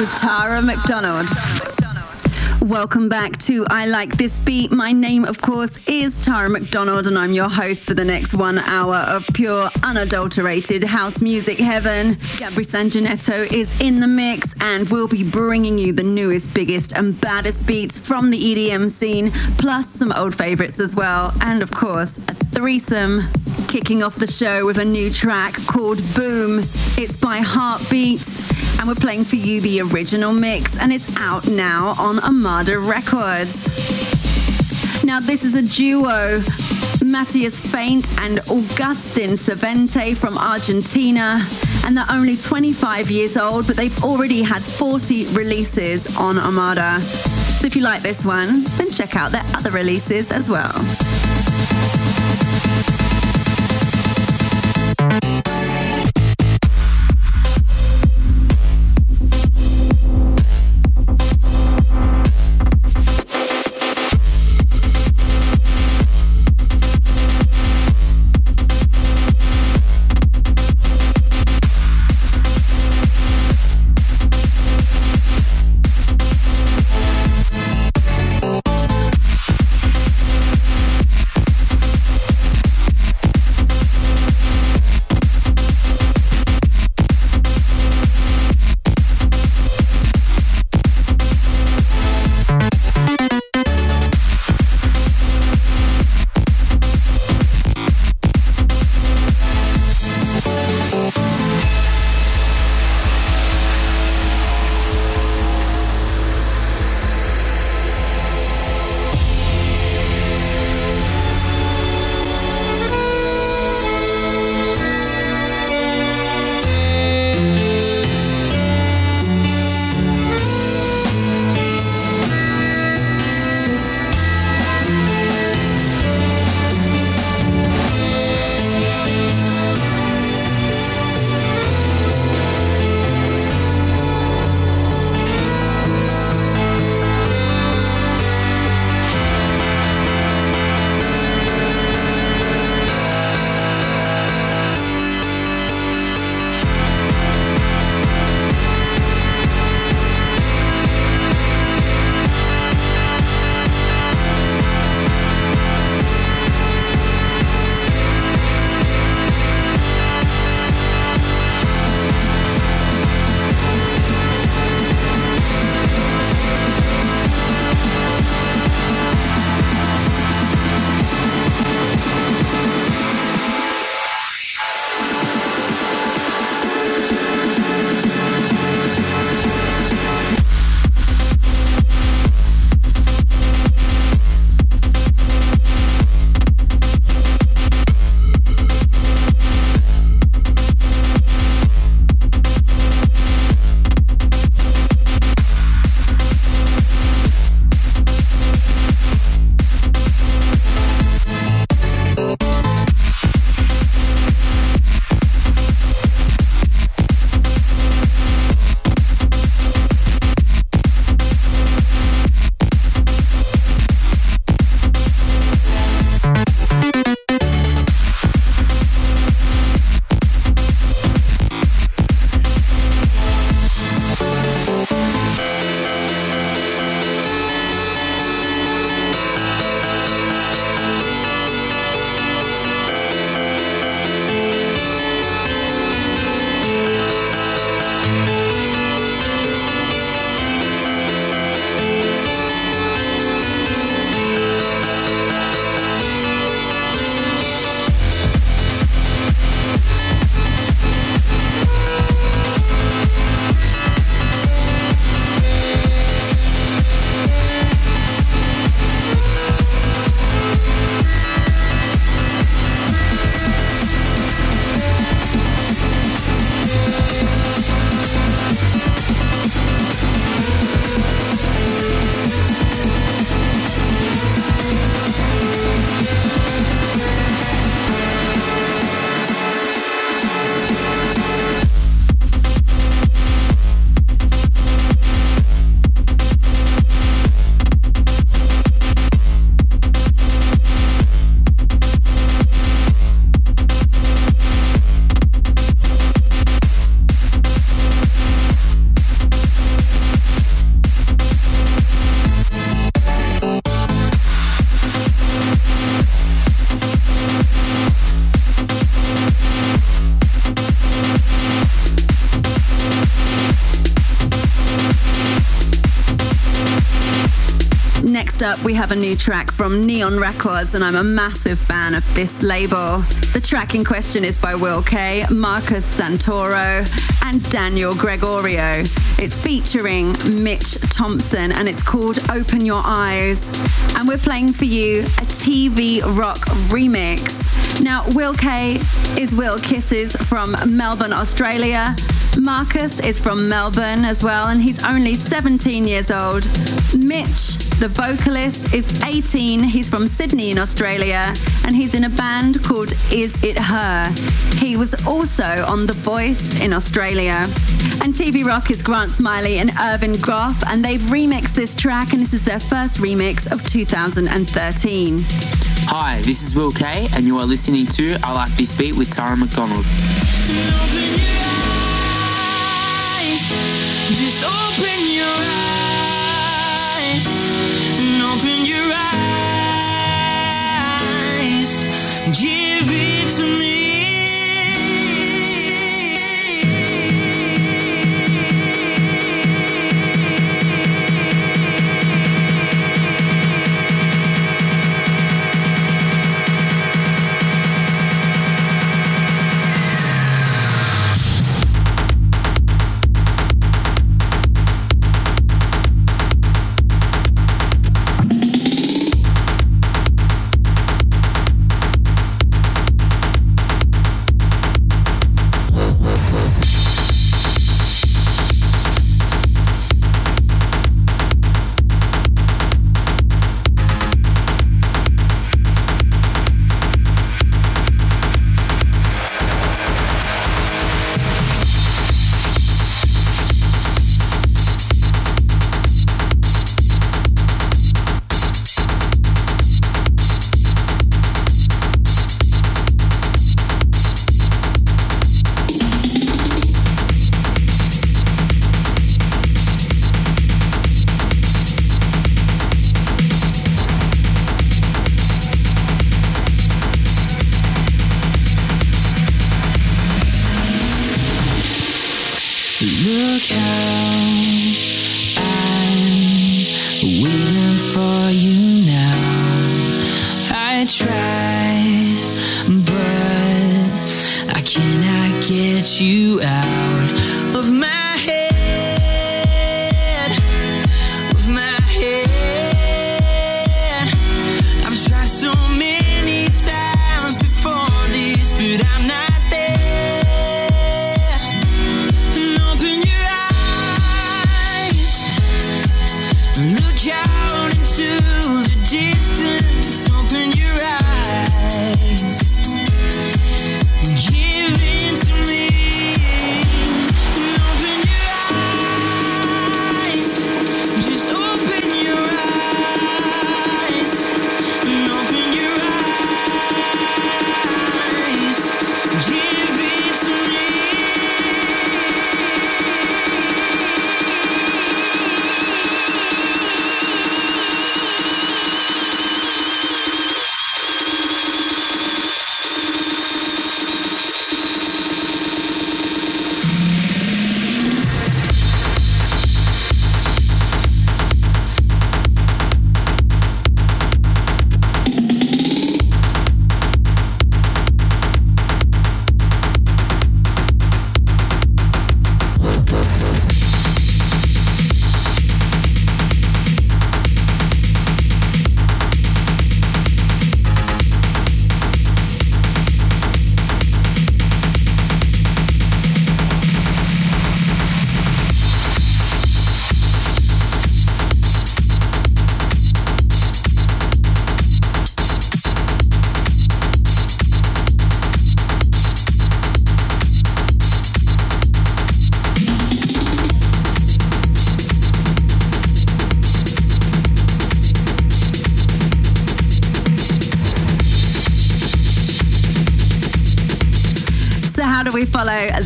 With Tara McDonald. Welcome back to I Like This Beat. My name, of course, is Tara McDonald, and I'm your host for the next one hour of pure, unadulterated house music heaven. Gabri Sangineto is in the mix, and we'll be bringing you the newest, biggest, and baddest beats from the EDM scene, plus some old favorites as well, and of course, a threesome. Kicking off the show with a new track called Boom. It's by Heatbeat and we're playing for you the original mix, and it's out now on Armada Records. Now, this is a duo, Matthias Faint and Augustin Servente from Argentina, and they're only 25 years old, but they've already had 40 releases on Armada. So if you like this one, then check out their other releases as well. Next up, we have a new track from Neon Records, and I'm a massive fan of this label. The track in question is by Will K, Marcus Santoro, and Daniel Gregorio. It's featuring Mitch Thompson, and it's called Open Your Eyes. And we're playing for you a TV rock remix. Now, Will K is Will Kisses from Melbourne, Australia. Marcus is from Melbourne as well, and he's only 17 years old. Mitch, the vocalist, is 18. He's from Sydney in Australia, and he's in a band called Is It Her. He was also on The Voice in Australia. And TV Rock is Grant Smillie and Ivan Gough, and they've remixed this track, and this is their first remix of 2013. Hi, this is Will K, and you are listening to I Like This Beat with Tara McDonald. Just open your eyes and open your eyes. Give it to me.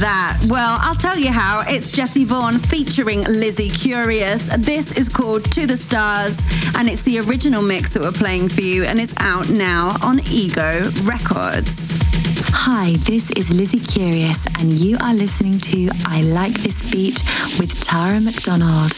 That? Well, I'll tell you how. It's Jesse Voorn featuring Lizzie Curious. This is called To the Stars, and it's the original mix that we're playing for you, and it's out now on Ego Records. Hi, this is Lizzie Curious, and you are listening to I Like This Beat with Tara McDonald.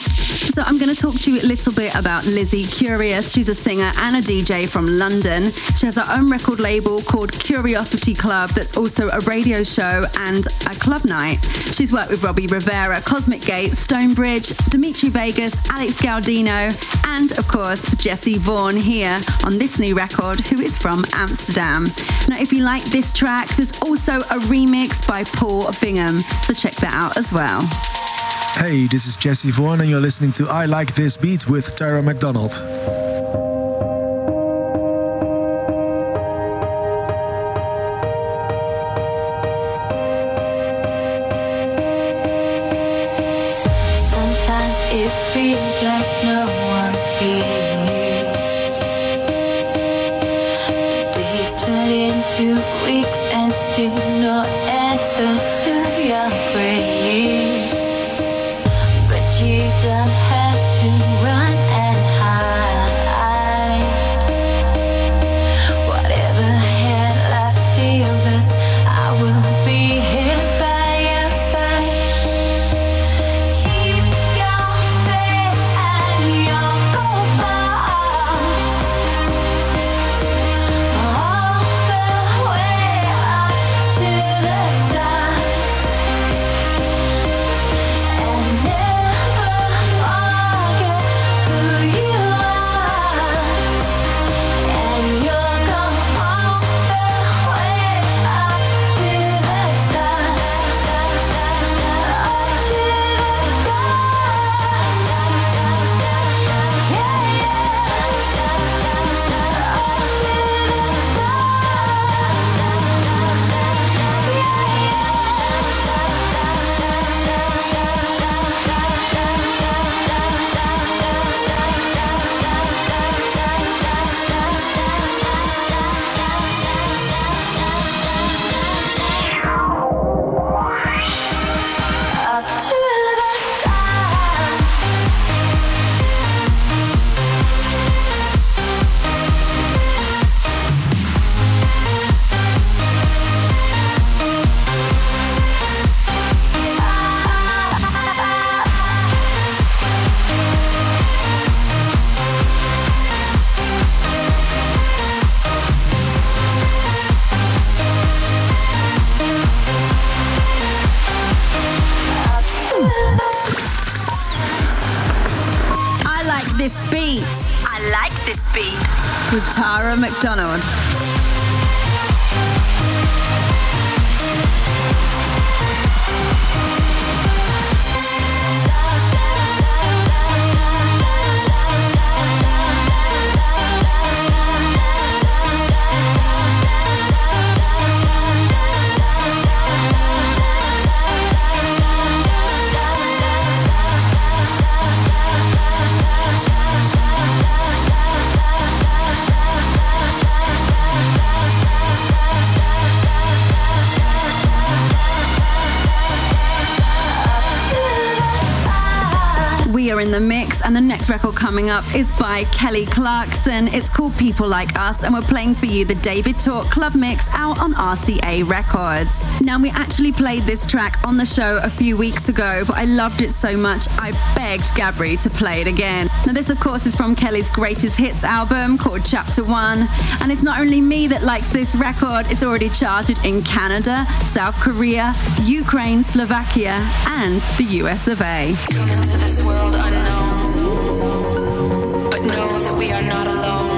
So, I'm going to talk to you a little bit about Lizzie Curious. She's a singer and a DJ from London. She has her own record label called Curiosity Club, that's also a radio show and a club night. She's worked with Robbie Rivera, Cosmic Gate, Stonebridge, Dimitri Vegas, Alex Gaudino, and of course, Jesse Voorn here on this new record, who is from Amsterdam. Now, if you like this track, there's also a remix by Paul Bingham, so check that out as well. Hey, this is Jesse Voorn, and you're listening to I Like This Beat with Tara McDonald. Next record coming up is by Kelly Clarkson. It's called People Like Us, and we're playing for you the David Tort Club Mix out on RCA Records. Now, we actually played this track on the show a few weeks ago, but I loved it so much I begged Gabri to play it again. Now, this, of course, is from Kelly's greatest hits album called Chapter One, and it's not only me that likes this record, it's already charted in Canada, South Korea, Ukraine, Slovakia, and the US of A. Come into this world unknown, know that we are not alone.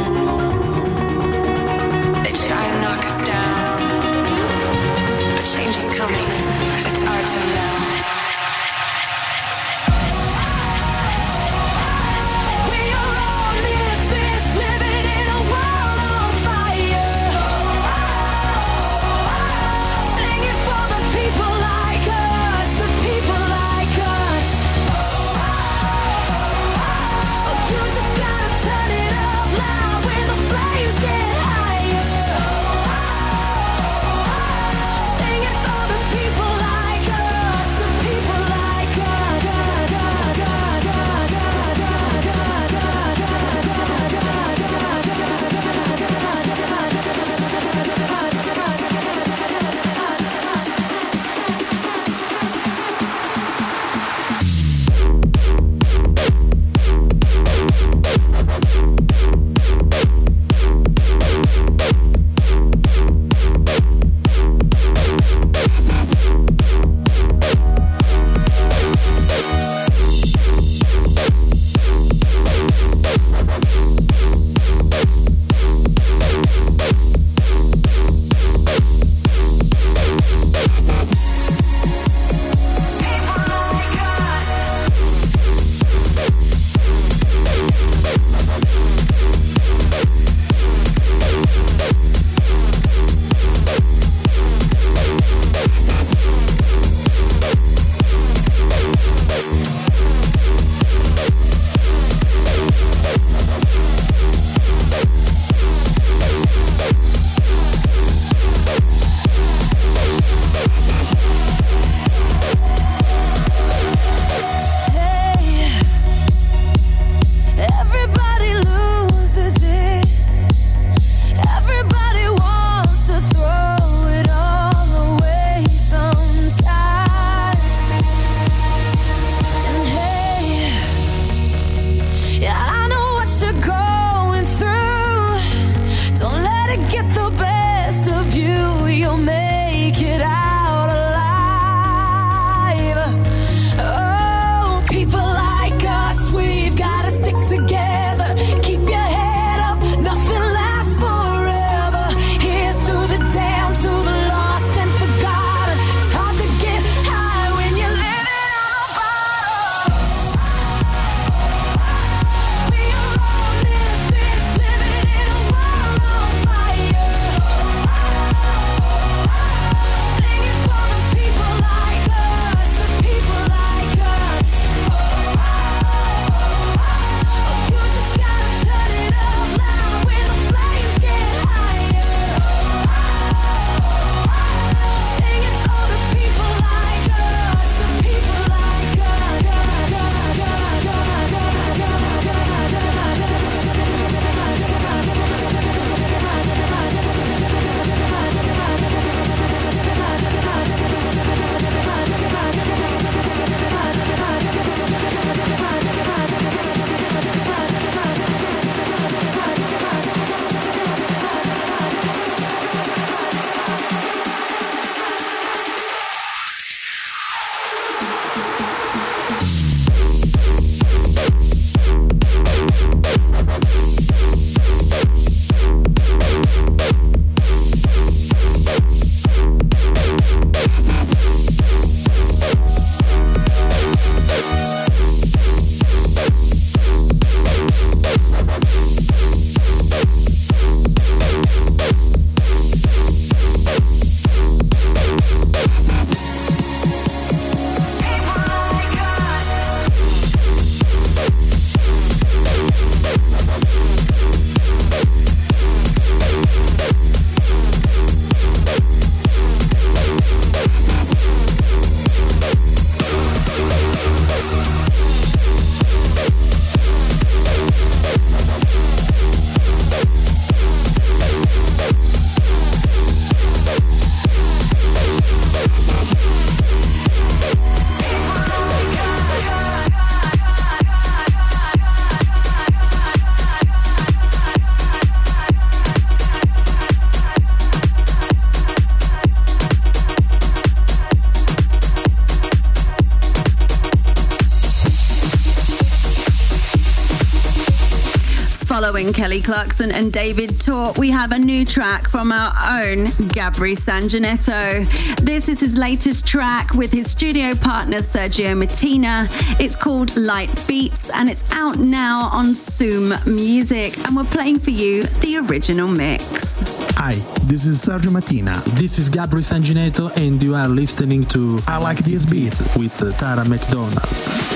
Kelly Clarkson and David Tort, we have a new track from our own Gabri Sangineto. This is his latest track with his studio partner Sergio Mattina. It's called Light Beats and it's out now on Zoom Music. And we're playing for you the original mix. Hi, this is Sergio Mattina. This is Gabri Sangineto, and you are listening to I Like This Beat with Tara McDonald.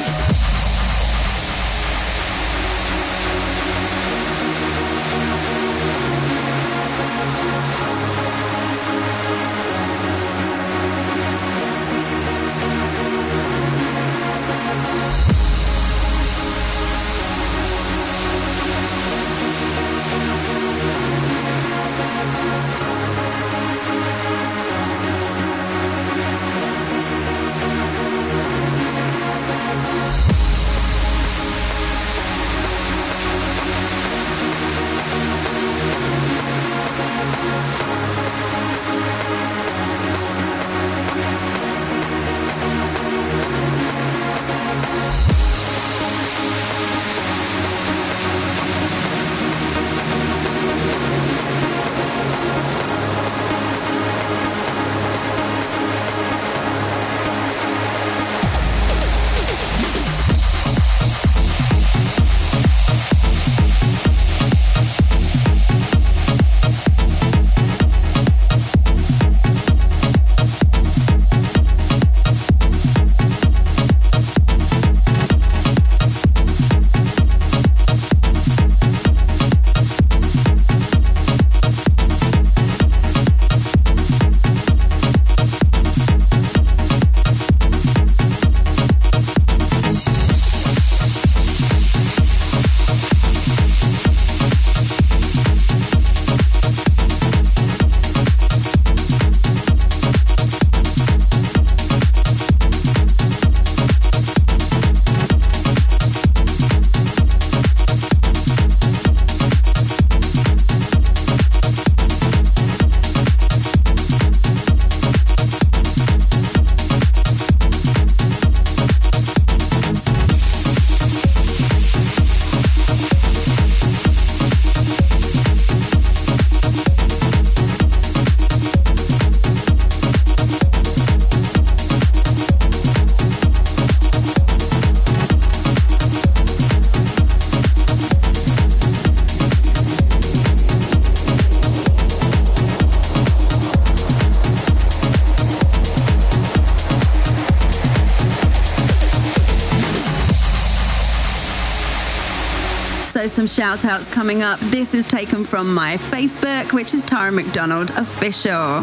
So, some shout outs coming up. This is taken from my Facebook, which is Tara McDonald Official.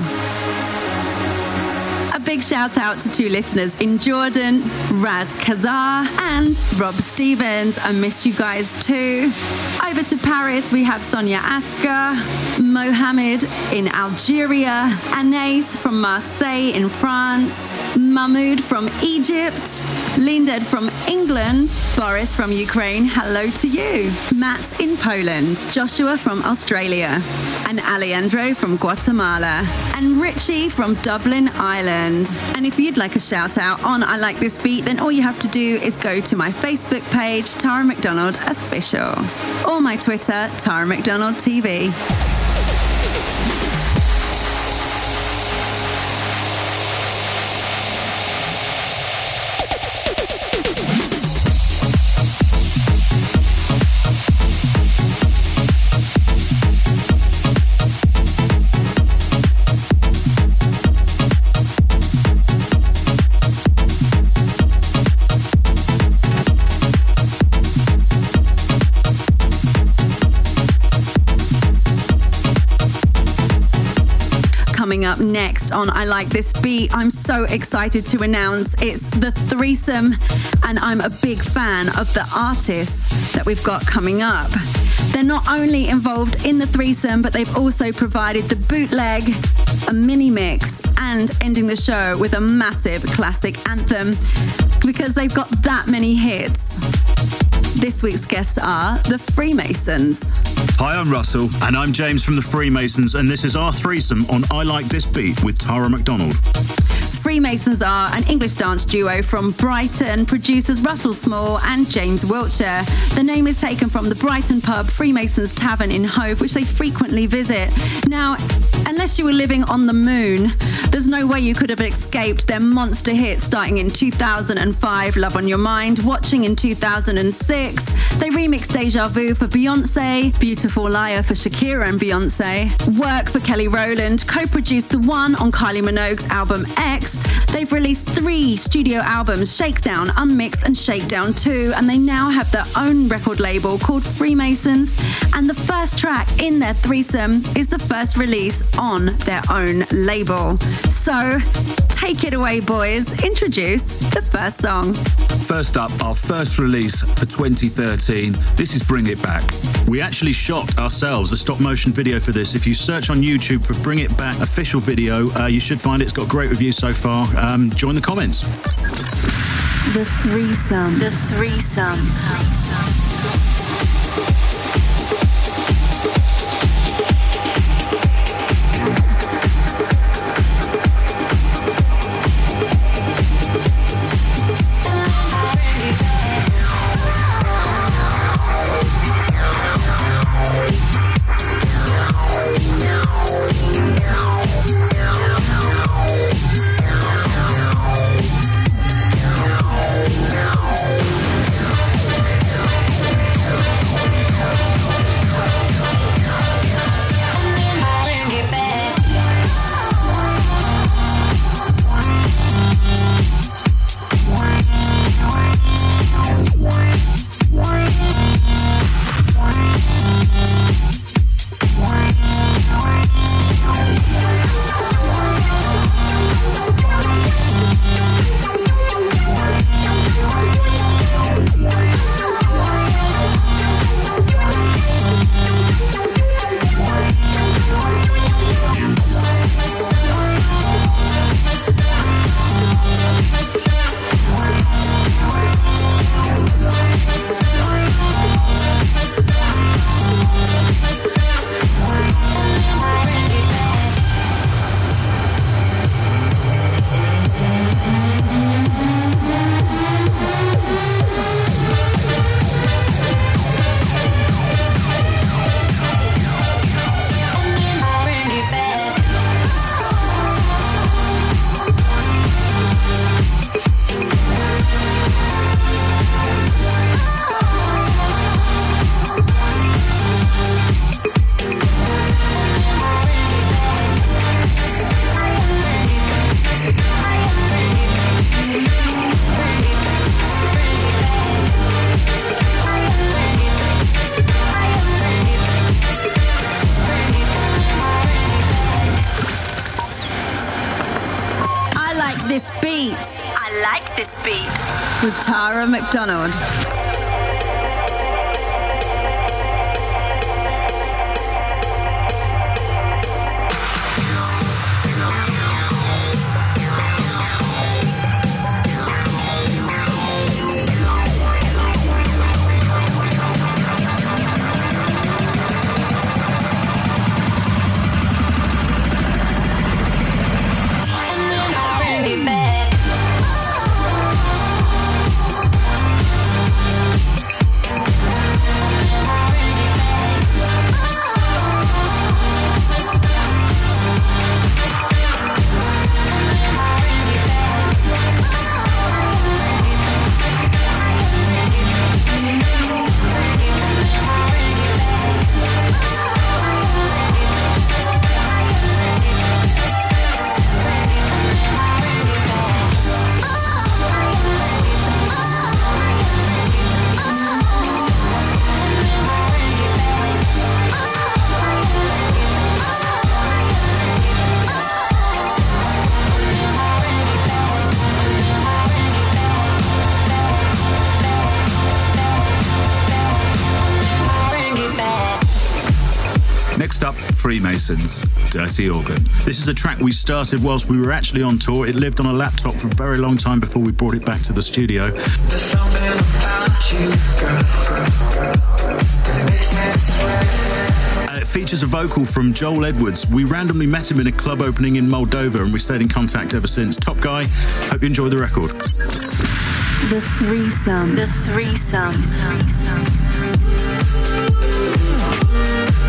A big shout out to two listeners in Jordan, Raz Kazar and Rob Stevens. I miss you guys too. Over to Paris, we have Sonia Asker, Mohammed in Algeria, Anais from Marseille in France, Mahmoud from Egypt, Linded from England, Boris from Ukraine, hello to you, Matt in Poland, Joshua from Australia, and Alejandro from Guatemala, and Richie from Dublin, Ireland. And if you'd like a shout out on I Like This Beat, then all you have to do is go to my Facebook page, Tara McDonald Official, or my Twitter, Tara McDonald TV. Next on I Like This Beat. I'm so excited to announce it's the threesome, and I'm a big fan of the artists that we've got coming up. They're not only involved in the threesome, but they've also provided the bootleg, a mini mix, and ending the show with a massive classic anthem because they've got that many hits. This week's guests are the Freemasons. Hi, I'm Russell. And I'm James from the Freemasons, and this is our threesome on I Like This Beat with Tara McDonald. Freemasons are an English dance duo from Brighton, producers Russell Small and James Wiltshire. The name is taken from the Brighton pub Freemasons Tavern in Hove, which they frequently visit. Now, unless you were living on the moon, there's no way you could have escaped their monster hit starting in 2005, Love on Your Mind, Watching in 2006. They remixed Deja Vu for Beyonce, Beautiful Liar for Shakira and Beyonce, Work for Kelly Rowland, co produced The One on Kylie Minogue's album X. They've released three studio albums Shakedown, Unmixed, and Shakedown 2, and they now have their own record label called Freemasons. And the first track in their threesome is the first release on their own label. So take it away, boys. Introduce the first song. First up, our first release for 2013. This is Bring It Back. We actually shot ourselves a stop motion video for this. If you search on YouTube for Bring It Back official video, uh, you should find it. It's got great reviews so far. Um, join the comments. The threesome. The threesome. I Tara up, Freemasons, Dirty Organ. This is a track we started whilst we were actually on tour. It lived on a laptop for a very long time before we brought it back to the studio. There's something about you, girl, girl, girl, that makes me sweat. Uh, it features a vocal from Joel Edwards. We randomly met him in a club opening in Moldova and we stayed in contact ever since. Top guy. Hope you enjoy the record. The threesome. The threesome. There's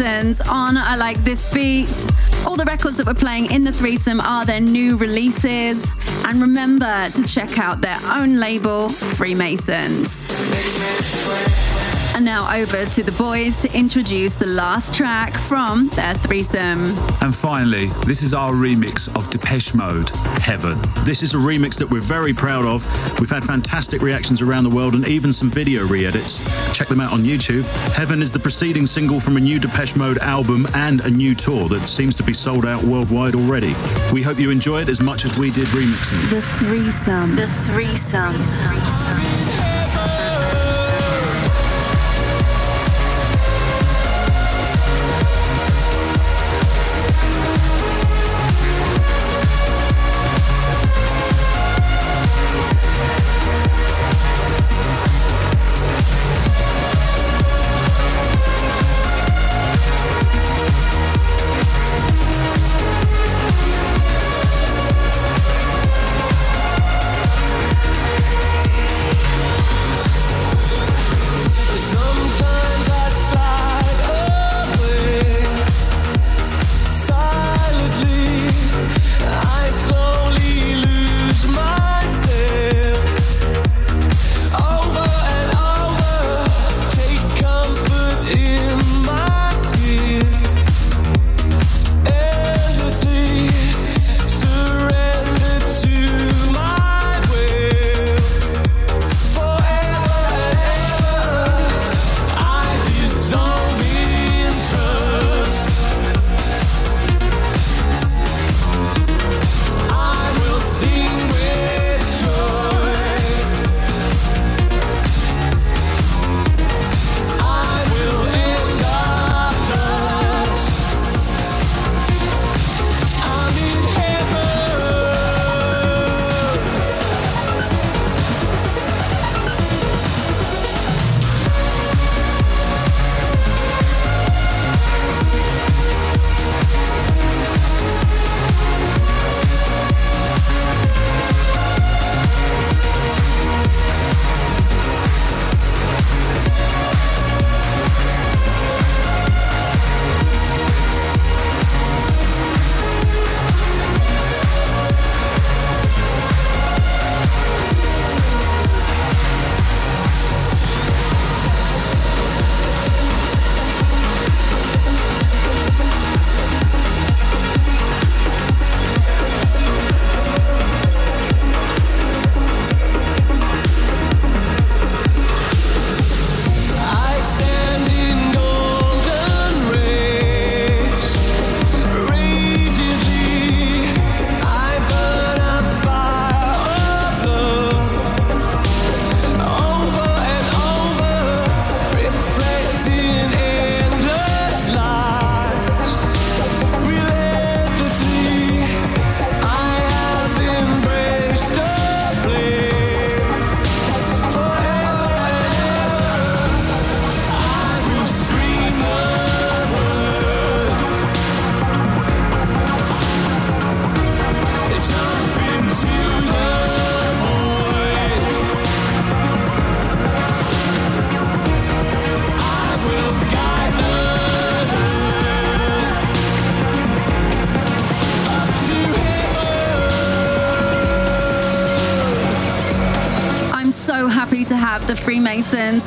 On I Like This Beat. All the records that we're playing in the threesome are their new releases. And remember to check out their own label, Freemasons. And now over to the boys to introduce the last track from their threesome. And finally, this is our remix of Depeche Mode, Heaven. This is a remix that we're very proud of. We've had fantastic reactions around the world and even some video re edits. Check them out on YouTube. Heaven is the preceding single from a new Depeche Mode album and a new tour that seems to be sold out worldwide already. We hope you enjoy it as much as we did remixing it. The threesome. The threesome.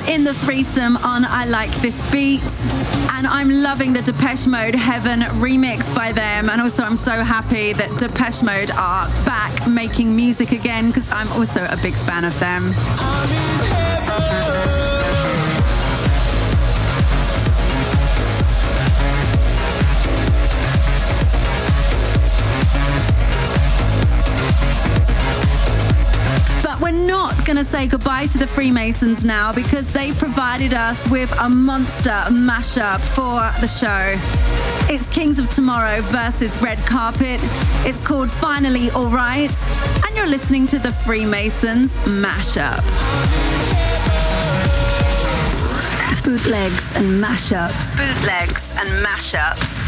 in the threesome on I Like This Beat. And I'm loving the Depeche Mode Heaven remix by them. And also, I'm so happy that Depeche Mode are back making music again because I'm also a big fan of them. going to say goodbye to the Freemasons now because they provided us with a monster mashup for the show. It's Kings of Tomorrow versus Red Carpet. It's called Finally Alright, and you're listening to the Freemasons mashup. Bootlegs and mashups. Bootlegs and mashups.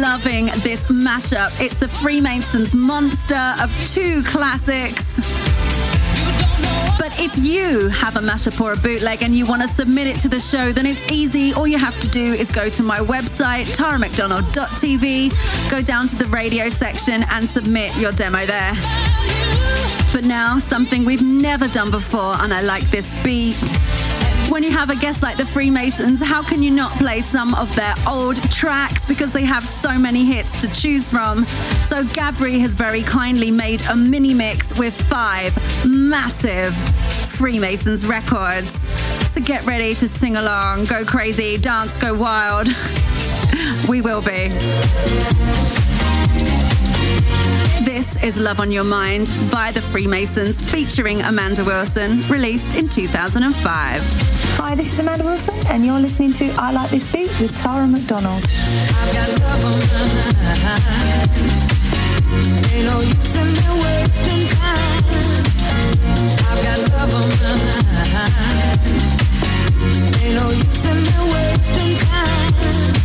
Loving this mashup. It's the Freemasons monster of two classics. But if you have a mashup or a bootleg and you want to submit it to the show, then it's easy. All you have to do is go to my website, taramcdonald.tv, go down to the radio section and submit your demo there. But now, something we've never done before, and I like this beat. When you have a guest like the Freemasons, how can you not play some of their old tracks because they have so many hits to choose from? So Gabri has very kindly made a mini mix with five massive Freemasons records. So get ready to sing along, go crazy, dance, go wild. we will be. Is Love on Your Mind by the Freemasons featuring Amanda Wilson, released in 2005. Hi, this is Amanda Wilson, and you're listening to I Like This Beat with Tara McDonald. Ain't no use in me wasting time.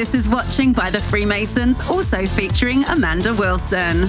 This is Watching by the Freemasons, also featuring Amanda Wilson.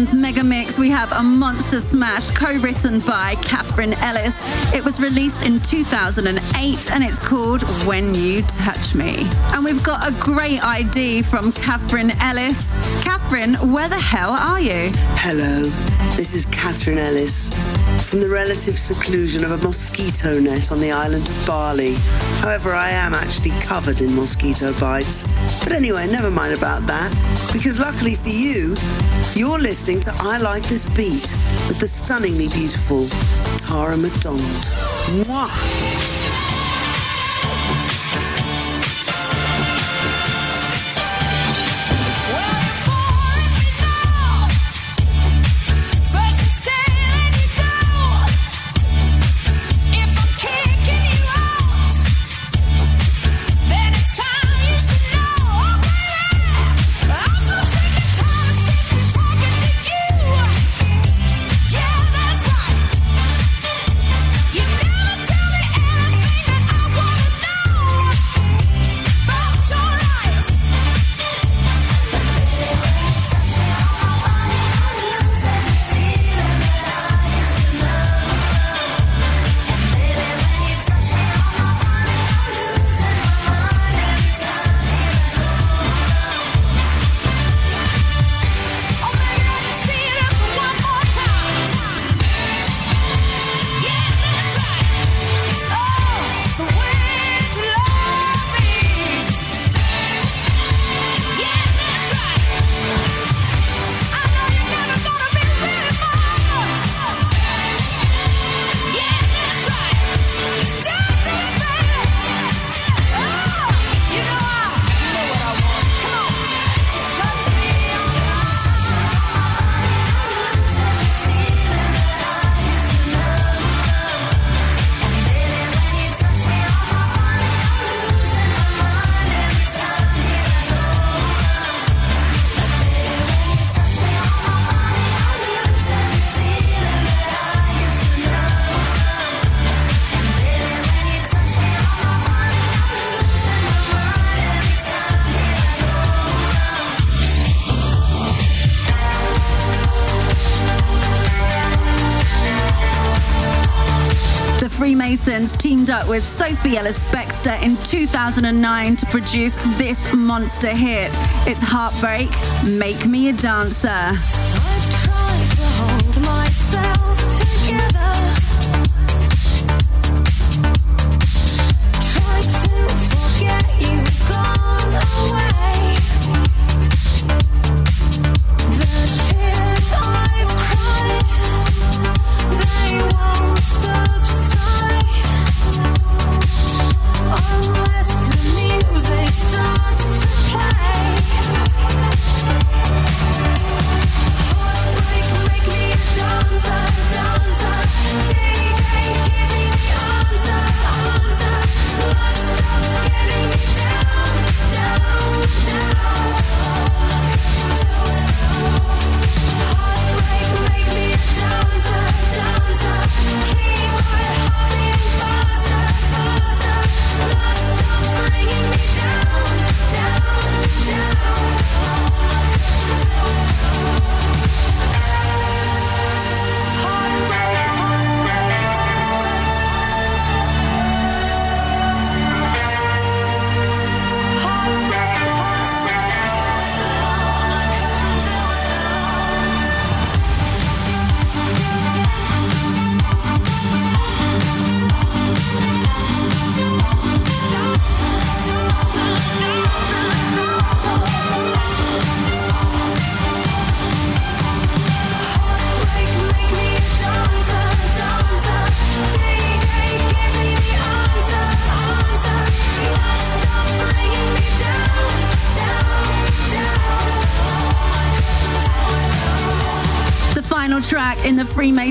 Freemasons mega mix, we have a monster smash co written by Katherine Ellis. It was released in 2008 and it's called When You Touch Me. And we've got a great ID from Katherine Ellis. Katherine, where the hell are you? Hello, this is Katherine Ellis from the relative seclusion of a mosquito net on the island of Bali. However, I am actually covered in mosquito bites. But anyway, never mind about that, because luckily for you, you're listening to I Like This Beat with the stunningly beautiful Tara McDonald. Mwah! Up with Sophie Ellis Bextor in 2009 to produce this monster hit. It's Heartbreak, Make Me a Dancer.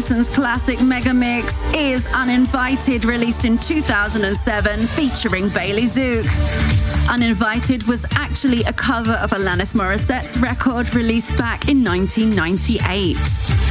Freemasons classic mega mix is Uninvited, released in 2007, featuring Bailey Tzuke. Uninvited was actually a cover of Alanis Morissette's record released back in 1998.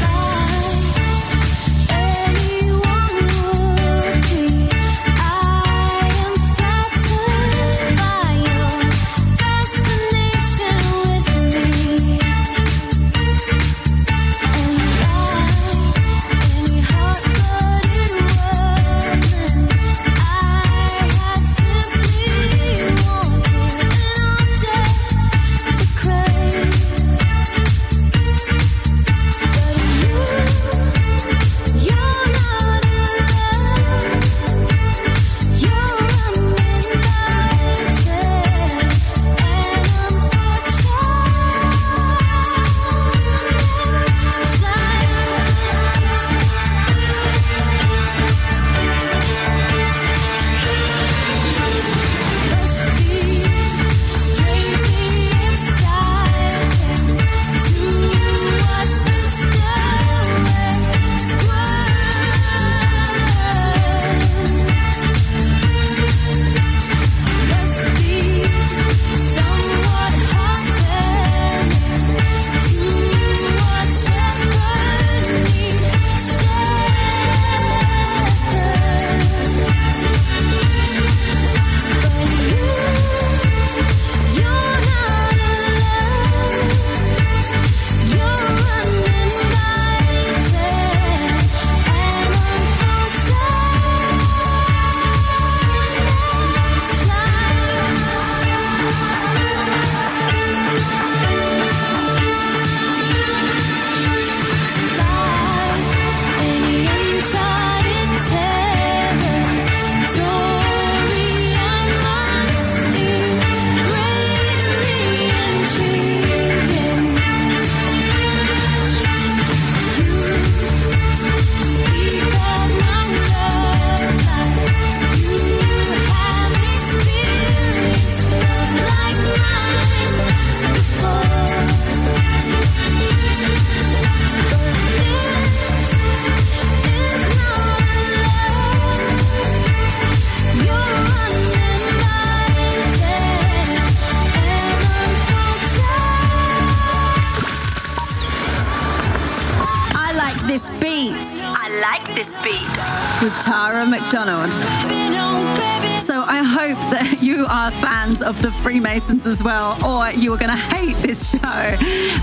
Fans of the Freemasons as well, or you are going to hate this show.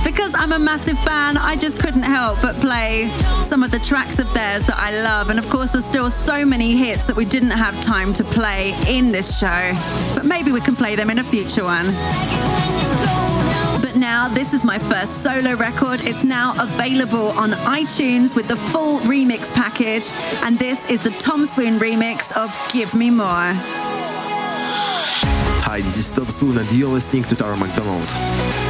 Because I'm a massive fan, I just couldn't help but play some of the tracks of theirs that I love. And of course, there's still so many hits that we didn't have time to play in this show. But maybe we can play them in a future one. But now, this is my first solo record. It's now available on iTunes with the full remix package. And this is the Tom Swoon remix of Give Me More. Hi, this is Tom Swoon and you're listening to Tara McDonald.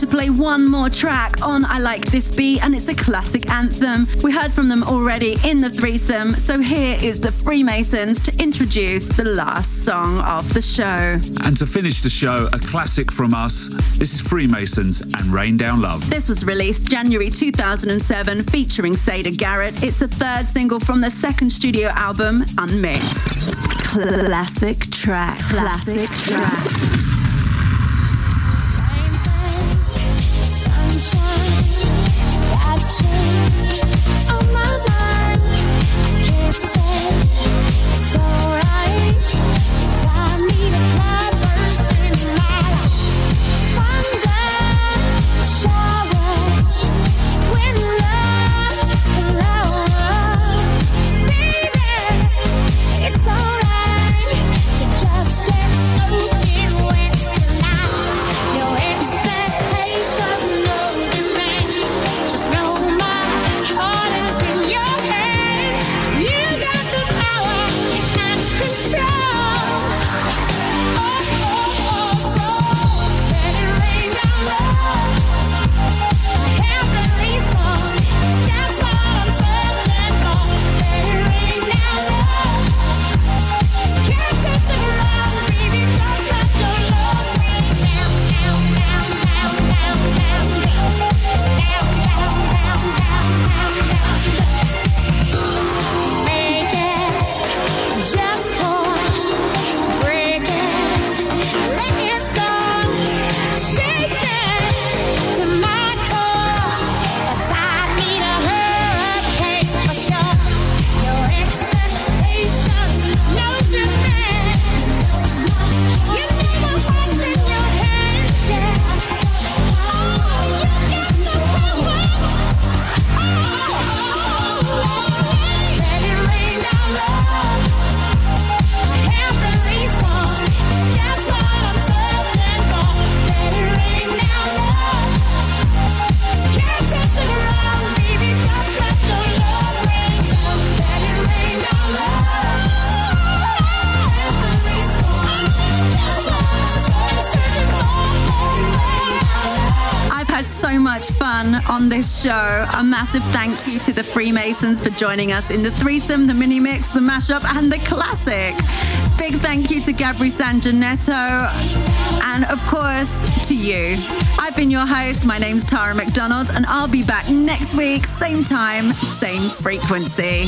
To play one more track on I Like This Beat, and it's a classic anthem. We heard from them already in the threesome, so here is the Freemasons to introduce the last song of the show. And to finish the show, a classic from us. This is Freemasons and Rain Down Love. This was released January 2007, featuring Siedah Garrett. It's the third single from their second studio album, Unmixed. Classic track. Classic track. I've massive thank you to the Freemasons for joining us in the threesome, the mini mix, the mashup, and the classic. Big thank you to Gabri Sangineto, and of course to you. I've been your host. My name's Tara McDonald, and I'll be back next week, same time, same frequency.